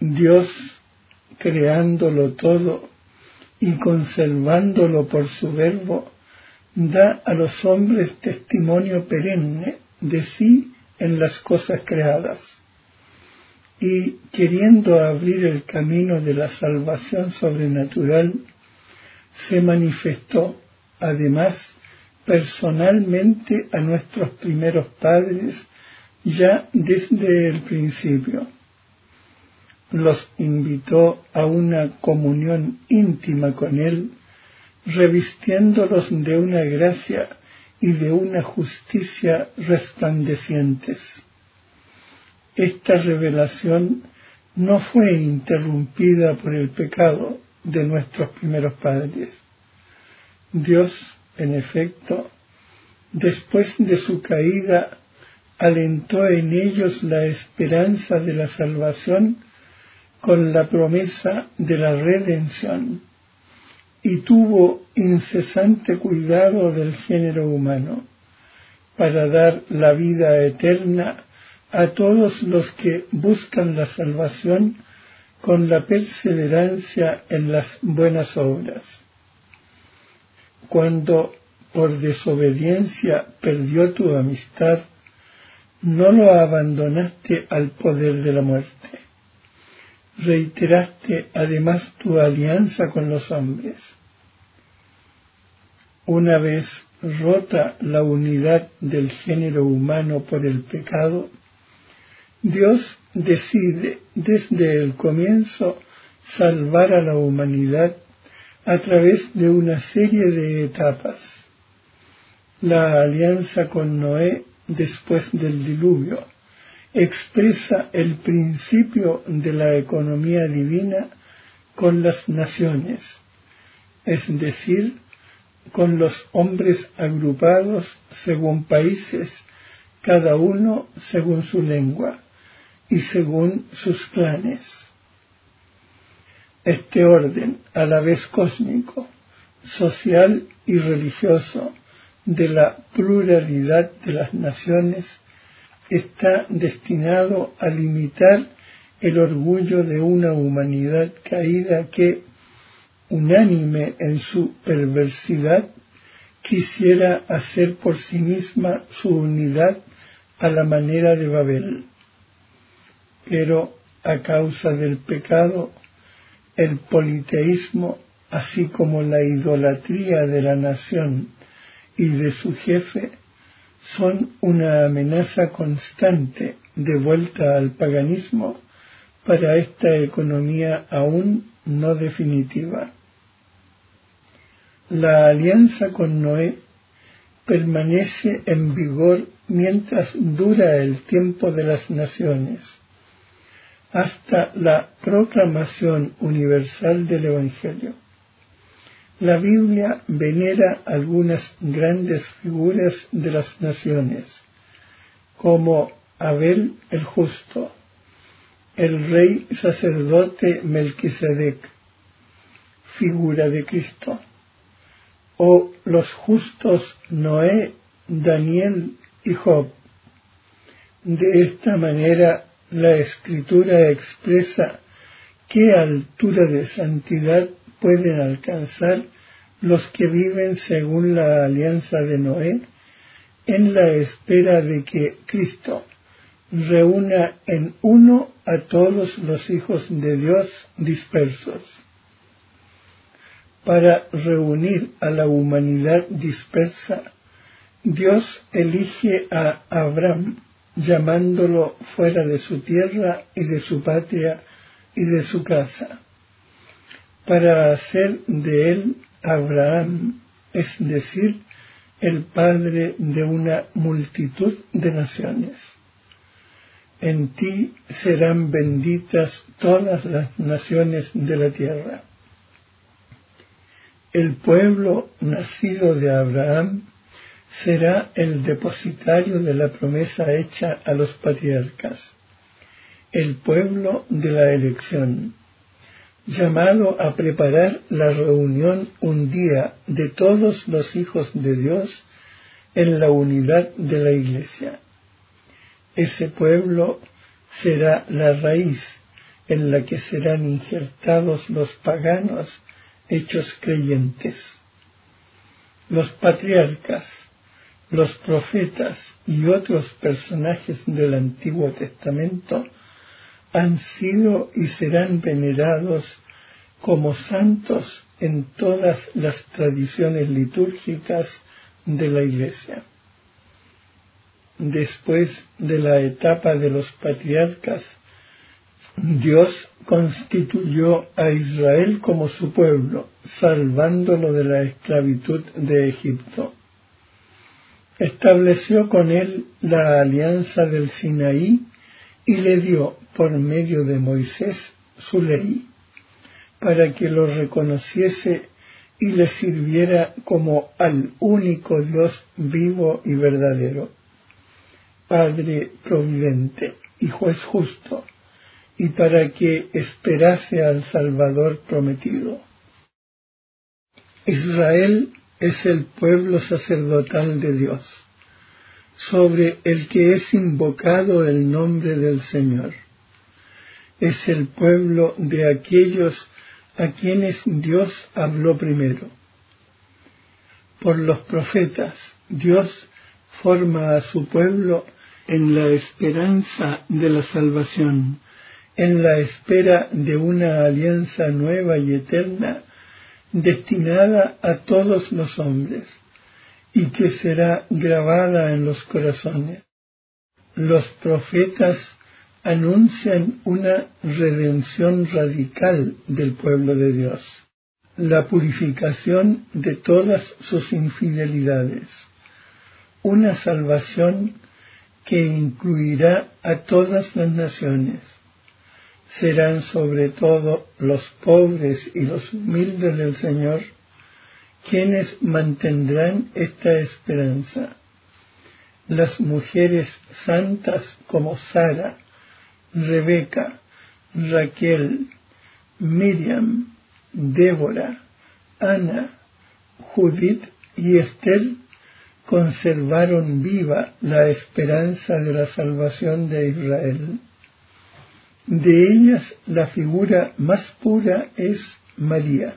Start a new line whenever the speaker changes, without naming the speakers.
Dios, creándolo todo y conservándolo por su verbo, da a los hombres testimonio perenne de sí en las cosas creadas. Y queriendo abrir el camino de la salvación sobrenatural, se manifestó, además, personalmente a nuestros primeros padres ya desde el principio. Los invitó a una comunión íntima con Él, revistiéndolos de una gracia y de una justicia resplandecientes. Esta revelación no fue interrumpida por el pecado de nuestros primeros padres. Dios, en efecto, después de su caída, alentó en ellos la esperanza de la salvación con la promesa de la redención y tuvo incesante cuidado del género humano para dar la vida eterna a todos los que buscan la salvación con la perseverancia en las buenas obras. Cuando por desobediencia perdió tu amistad, no lo abandonaste al poder de la muerte. Reiteraste además tu alianza con los hombres. Una vez rota la unidad del género humano por el pecado, Dios decide desde el comienzo salvar a la humanidad a través de una serie de etapas. La alianza con Noé después del diluvio expresa el principio de la economía divina con las naciones, es decir, con los hombres agrupados según países, cada uno según su lengua y según sus clanes. Este orden, a la vez cósmico, social y religioso, de la pluralidad de las naciones, está destinado a limitar el orgullo de una humanidad caída que, unánime en su perversidad, quisiera hacer por sí misma su unidad a la manera de Babel. Pero a causa del pecado, el politeísmo, así como la idolatría de la nación y de su jefe, son una amenaza constante de vuelta al paganismo para esta economía aún no definitiva. La alianza con Noé permanece en vigor mientras dura el tiempo de las naciones hasta la proclamación universal del Evangelio. La Biblia venera algunas grandes figuras de las naciones, como Abel el justo, el rey sacerdote Melquisedec, figura de Cristo, o los justos Noé, Daniel y Job. De esta manera la escritura expresa qué altura de santidad pueden alcanzar los que viven según la alianza de Noé en la espera de que Cristo reúna en uno a todos los hijos de Dios dispersos. Para reunir a la humanidad dispersa, Dios elige a Abraham llamándolo fuera de su tierra y de su patria y de su casa, para hacer de él Abraham, es decir, el padre de una multitud de naciones. En ti serán benditas todas las naciones de la tierra. El pueblo nacido de Abraham será el depositario de la promesa hecha a los patriarcas, el pueblo de la elección, llamado a preparar la reunión un día de todos los hijos de Dios en la unidad de la Iglesia. Ese pueblo será la raíz en la que serán injertados los paganos hechos creyentes. Los patriarcas, los profetas y otros personajes del Antiguo Testamento han sido y serán venerados como santos en todas las tradiciones litúrgicas de la Iglesia. Después de la etapa de los patriarcas, Dios constituyó a Israel como su pueblo, salvándolo de la esclavitud de Egipto. Estableció con él la alianza del Sinaí y le dio por medio de Moisés su ley, para que lo reconociese y le sirviera como al único Dios vivo y verdadero, Padre providente y juez justo, y para que esperase al Salvador prometido. Israel es el pueblo sacerdotal de Dios, sobre el que es invocado el nombre del Señor. Es el pueblo de aquellos a quienes Dios habló primero. Por los profetas, Dios forma a su pueblo en la esperanza de la salvación, en la espera de una alianza nueva y eterna destinada a todos los hombres y que será grabada en los corazones. Los profetas anuncian una redención radical del pueblo de Dios, la purificación de todas sus infidelidades, una salvación que incluirá a todas las naciones. Serán sobre todo los pobres y los humildes del Señor quienes mantendrán esta esperanza. Las mujeres santas como Sara, Rebeca, Raquel, Miriam, Débora, Ana, Judith y Esther conservaron viva la esperanza de la salvación de Israel. De ellas la figura más pura es María